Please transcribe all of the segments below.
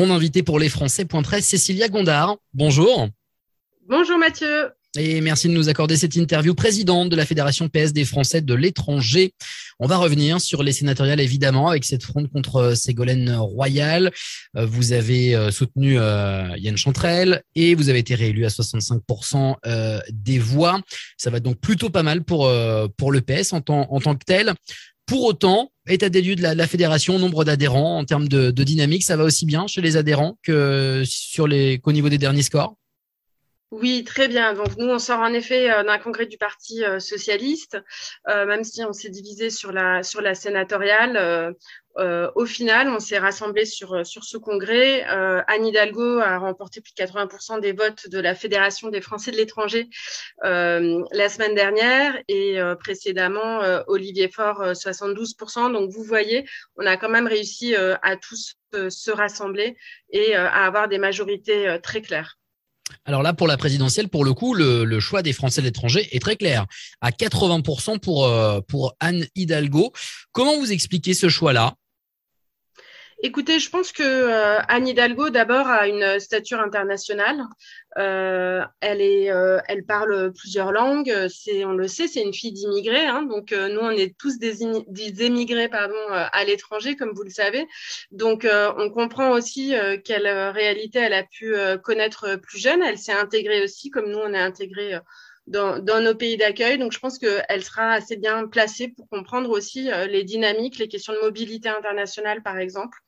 Mon invité pour les Français, point Cécilia Gondard. Bonjour. Bonjour Mathieu. Et merci de nous accorder cette interview. Présidente de la Fédération PS des Français de l'étranger. On va revenir sur les sénatoriales, évidemment, avec cette fronde contre Ségolène Royal. Euh, vous avez euh, soutenu euh, Yann Chantrel et vous avez été réélu à 65% des voix. Ça va donc plutôt pas mal pour, pour le PS en tant, en tant que tel. Pour autant, état des lieux de la, fédération, nombre d'adhérents en termes de, dynamique, ça va aussi bien chez les adhérents qu'au niveau des derniers scores? Oui, très bien. Donc nous, on sort en effet euh, d'un congrès du Parti euh, socialiste, euh, même si on s'est divisé sur la sur la sénatoriale. Au final, on s'est rassemblé sur sur ce congrès. Anne Hidalgo a remporté plus de 80% des votes de la Fédération des Français de l'étranger la semaine dernière et précédemment Olivier Faure 72%. Donc vous voyez, on a quand même réussi à tous se rassembler et à avoir des majorités très claires. Alors là, pour la présidentielle, pour le coup, le, choix des Français de l'étranger est très clair. À 80% pour, euh, pour Anne Hidalgo. Comment vous expliquez ce choix-là? Écoutez, je pense que euh, Anne Hidalgo, d'abord, a une stature internationale. Euh, elle, est, euh, elle parle plusieurs langues. C'est, on le sait, c'est une fille d'immigrés. Hein, donc, nous, on est tous des, des émigrés pardon, à l'étranger, comme vous le savez. Donc, on comprend aussi quelle réalité elle a pu connaître plus jeune. Elle s'est intégrée aussi, comme nous, on est intégrés dans, dans, nos pays d'accueil. Donc, je pense qu'elle sera assez bien placée pour comprendre aussi euh, les dynamiques, les questions de mobilité internationale, par exemple,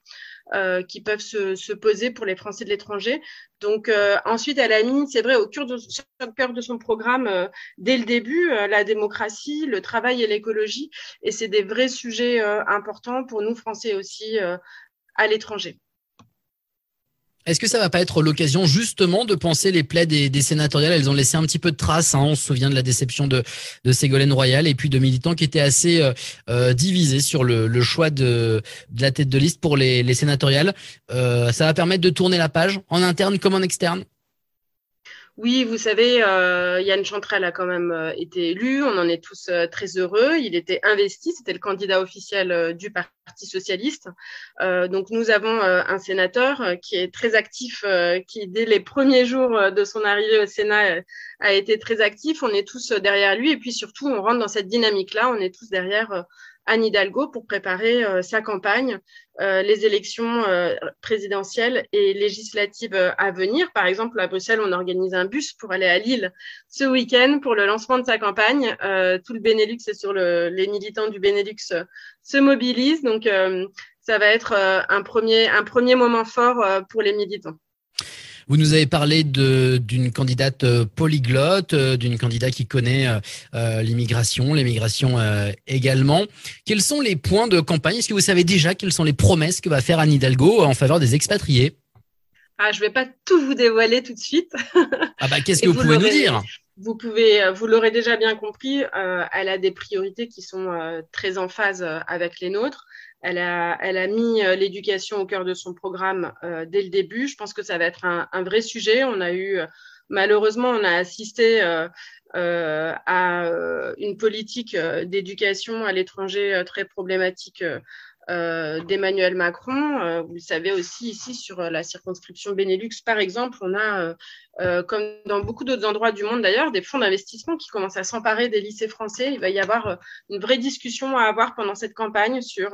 euh, qui peuvent se, se, poser pour les Français de l'étranger. Donc, euh, ensuite, elle a mis, c'est vrai, au cœur de, au cœur de son programme, euh, dès le début, la démocratie, le travail et l'écologie. Et c'est des vrais sujets importants pour nous, Français aussi, à l'étranger. Est-ce que ça va pas être l'occasion justement de penser les plaies des, sénatoriales? Elles ont laissé un petit peu de traces. Hein. On se souvient de la déception de, de Ségolène Royal et puis de militants qui étaient assez euh, euh, divisés sur le, choix de, la tête de liste pour les, les sénatoriales. Euh, ça va permettre de tourner la page en interne comme en externe oui, vous savez, euh, Yann Chantrel a quand même euh, été élu. On en est tous euh, très heureux. Il était investi. C'était le candidat officiel du Parti socialiste. donc, nous avons un sénateur qui est très actif, qui dès les premiers jours de son arrivée au Sénat a été très actif. On est tous derrière lui. Et puis surtout, on rentre dans cette dynamique-là. On est tous derrière Anne Hidalgo pour préparer euh, sa campagne, euh, les élections euh, présidentielles et législatives à venir. Par exemple, à Bruxelles, on organise un bus pour aller à Lille ce week-end pour le lancement de sa campagne. tout le Benelux et sur le, les militants du Benelux se mobilisent. Donc, ça va être un premier, un premier moment fort pour les militants. Vous nous avez parlé d'une candidate euh, polyglotte, euh, d'une candidate qui connaît euh, l'immigration, l'immigration également. Quels sont les points de campagne? Est-ce que vous savez déjà quelles sont les promesses que va faire Anne Hidalgo en faveur des expatriés? Ah, Je ne vais pas tout vous dévoiler tout de suite. ah bah, Qu'est-ce que vous, pouvez nous dire? vous pouvez, vous l'aurez déjà bien compris, elle a des priorités qui sont très en phase avec les nôtres. Elle a, elle a mis euh, l'éducation au cœur de son programme euh, dès le début. Je pense que ça va être un, vrai sujet. On a eu, malheureusement, on a assisté euh, euh à une politique d'éducation à l'étranger très problématique euh, d'Emmanuel Macron. Euh, vous le savez aussi ici sur euh, la circonscription Benelux, par exemple, on a, comme dans beaucoup d'autres endroits du monde d'ailleurs, des fonds d'investissement qui commencent à s'emparer des lycées français. Il va y avoir une vraie discussion à avoir pendant cette campagne sur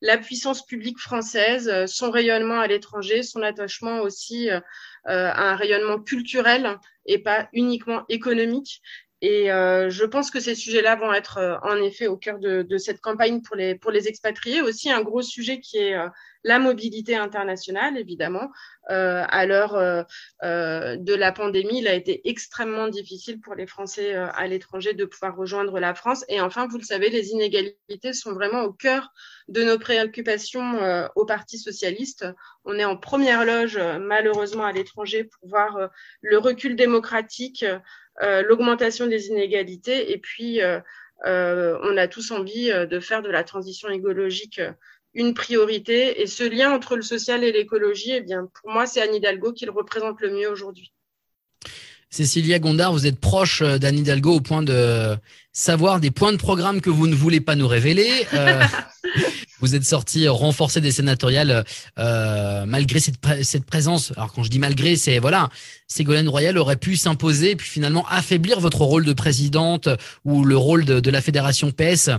la puissance publique française, son rayonnement à l'étranger, son attachement aussi à un rayonnement culturel et pas uniquement économique. Et euh, je pense que ces sujets-là vont être euh, en effet au cœur de, de, cette campagne pour les, pour les expatriés. Aussi un gros sujet qui est euh, la mobilité internationale, évidemment. Euh, à l'heure euh, de la pandémie, il a été extrêmement difficile pour les Français à l'étranger de pouvoir rejoindre la France. Et enfin, vous le savez, les inégalités sont vraiment au cœur de nos préoccupations au Parti socialiste. On est en première loge, malheureusement, à l'étranger pour voir le recul démocratique euh, l'augmentation des inégalités et puis euh, euh, on a tous envie de faire de la transition écologique une priorité et ce lien entre le social et l'écologie, eh bien pour moi c'est Anne Hidalgo qui le représente le mieux aujourd'hui. Cécilia Gondard, vous êtes proche d'Anne Hidalgo au point de savoir des points de programme que vous ne voulez pas nous révéler. Vous êtes sorti renforcé des sénatoriales euh, malgré cette, présence. Alors quand je dis malgré, c'est voilà, Ségolène Royal aurait pu s'imposer puis finalement affaiblir votre rôle de présidente ou le rôle de, la fédération PS.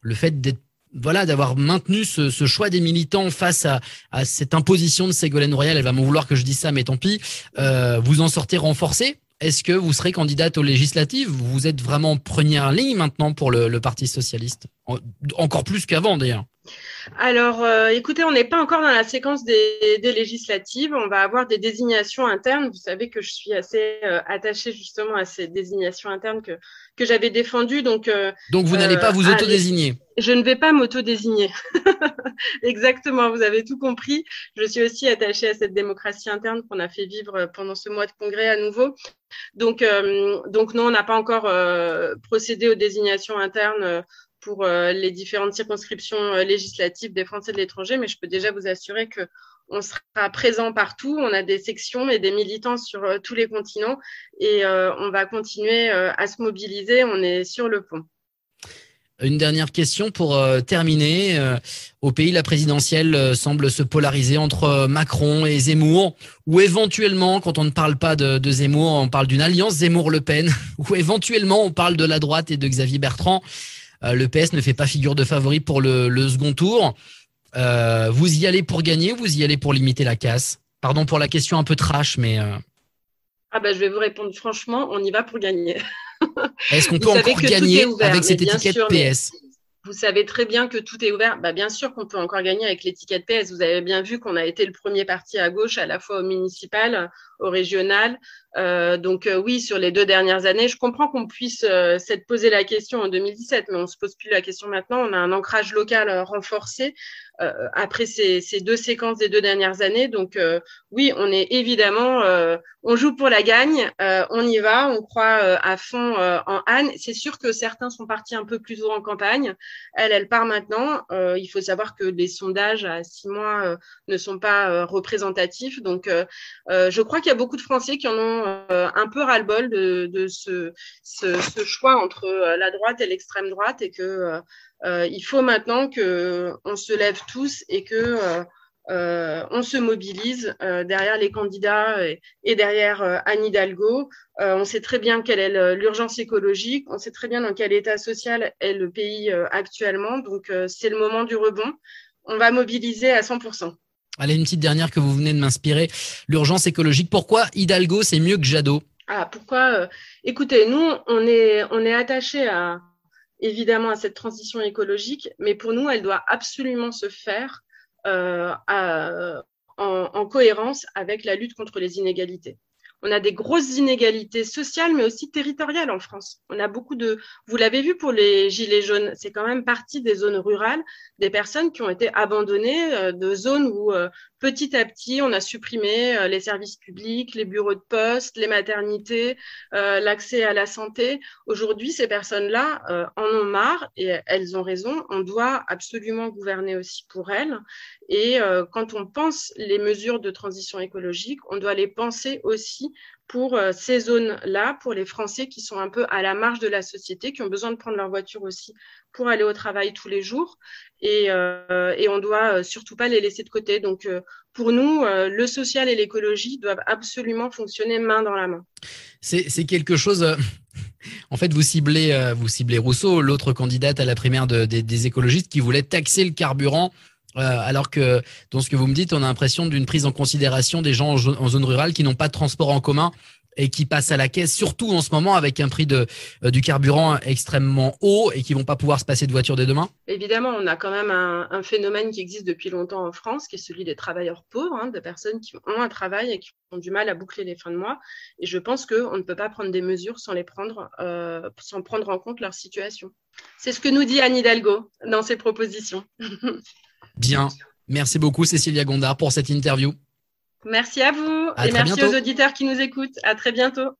Le fait d'être voilà, d'avoir maintenu ce, choix des militants face à, à, cette imposition de Ségolène Royal, elle va m'en vouloir que je dise ça, mais tant pis, euh, vous en sortez renforcé. Est-ce que vous serez candidate aux législatives? Vous êtes vraiment en première ligne maintenant pour le, le Parti socialiste, encore plus qu'avant d'ailleurs. Alors, euh, écoutez, on n'est pas encore dans la séquence des, des, législatives. On va avoir des désignations internes. Vous savez que je suis assez euh, attachée justement à ces désignations internes que, que j'avais défendues. Donc, euh, donc vous n'allez pas vous euh, autodésigner Je ne vais pas m'autodésigner. Exactement, vous avez tout compris. Je suis aussi attachée à cette démocratie interne qu'on a fait vivre pendant ce mois de congrès à nouveau. Donc, euh, donc non, on n'a pas encore procédé aux désignations internes pour euh, les différentes circonscriptions euh, législatives des Français de l'étranger, mais je peux déjà vous assurer que on sera présent partout. On a des sections et des militants sur euh, tous les continents et on va continuer à se mobiliser. On est sur le pont. Une dernière question pour terminer. au pays, la présidentielle semble se polariser entre Macron et Zemmour, ou éventuellement, quand on ne parle pas de, de Zemmour, on parle d'une alliance Zemmour-Le Pen, ou éventuellement on parle de la droite et de Xavier Bertrand. Euh, le PS ne fait pas figure de favori pour le, le second tour. Euh, vous y allez pour gagner ou vous y allez pour limiter la casse? Pardon pour la question un peu trash, mais. Euh... Ah bah, je vais vous répondre franchement, on y va pour gagner. Est-ce qu'on peut encore gagner ouvert, avec cette étiquette sûr, PS vous savez très bien que tout est ouvert. Bah, bien sûr qu'on peut encore gagner avec l'étiquette PS. Vous avez bien vu qu'on a été le premier parti à gauche, à la fois au municipal, au régional. Euh, donc euh, oui, sur les deux dernières années, je comprends qu'on puisse euh, s'être posé la question en 2017, mais on se pose plus la question maintenant. On a un ancrage local euh, renforcé euh, après ces, ces, deux séquences des deux dernières années. Donc oui, on est évidemment, on joue pour la gagne, on y va, on croit à fond en Anne. C'est sûr que certains sont partis un peu plus tôt en campagne. Elle, elle part maintenant. il faut savoir que les sondages à six mois ne sont pas représentatifs. Donc je crois qu'il y a beaucoup de Français qui en ont euh, un peu ras-le-bol de, ce, choix entre euh, la droite et l'extrême droite et que euh, il faut maintenant que on se lève tous et que on se mobilise derrière les candidats et, et derrière Anne Hidalgo. on sait très bien quelle est l'urgence écologique, on sait très bien dans quel état social est le pays actuellement. Donc c'est le moment du rebond. On va mobiliser à 100%. Allez, une petite dernière que vous venez de m'inspirer. L'urgence écologique. Pourquoi Hidalgo, c'est mieux que Jadot? Ah, pourquoi euh, Écoutez, nous, on est, on est attaché à, évidemment à cette transition écologique, mais pour nous, elle doit absolument se faire euh, en cohérence avec la lutte contre les inégalités. On a des grosses inégalités sociales, mais aussi territoriales en France. On a beaucoup de, vous l'avez vu pour les gilets jaunes, c'est quand même partie des zones rurales, des personnes qui ont été abandonnées euh, de zones où euh, petit à petit on a supprimé euh, les services publics, les bureaux de poste, les maternités, l'accès à la santé. Aujourd'hui, ces personnes-là en ont marre et elles ont raison. On doit absolument gouverner aussi pour elles. Et quand on pense les mesures de transition écologique, on doit les penser aussi pour euh, ces zones-là, pour les Français qui sont un peu à la marge de la société, qui ont besoin de prendre leur voiture aussi pour aller au travail tous les jours. Et, euh, on doit euh, surtout pas les laisser de côté. Donc, pour nous, le social et l'écologie doivent absolument fonctionner main dans la main. C'est quelque chose. En fait, vous ciblez, vous ciblez Rousseau, l'autre candidate à la primaire de, des, des écologistes, qui voulait taxer le carburant euh, alors que dans ce que vous me dites, on a l'impression d'une prise en considération des gens en, zone rurale qui n'ont pas de transport en commun et qui passent à la caisse, surtout en ce moment avec un prix de, euh, du carburant extrêmement haut et qui vont pas pouvoir se passer de voiture dès demain Évidemment, on a quand même un, phénomène qui existe depuis longtemps en France, qui est celui des travailleurs pauvres, hein, des personnes qui ont un travail et qui ont du mal à boucler les fins de mois. Et je pense qu'on ne peut pas prendre des mesures sans les prendre, euh, sans prendre en compte leur situation. C'est ce que nous dit Anne Hidalgo dans ses propositions. Bien. Merci beaucoup, Cécilia Gondard, pour cette interview. Merci à vous à et merci bientôt. aux auditeurs qui nous écoutent. À très bientôt.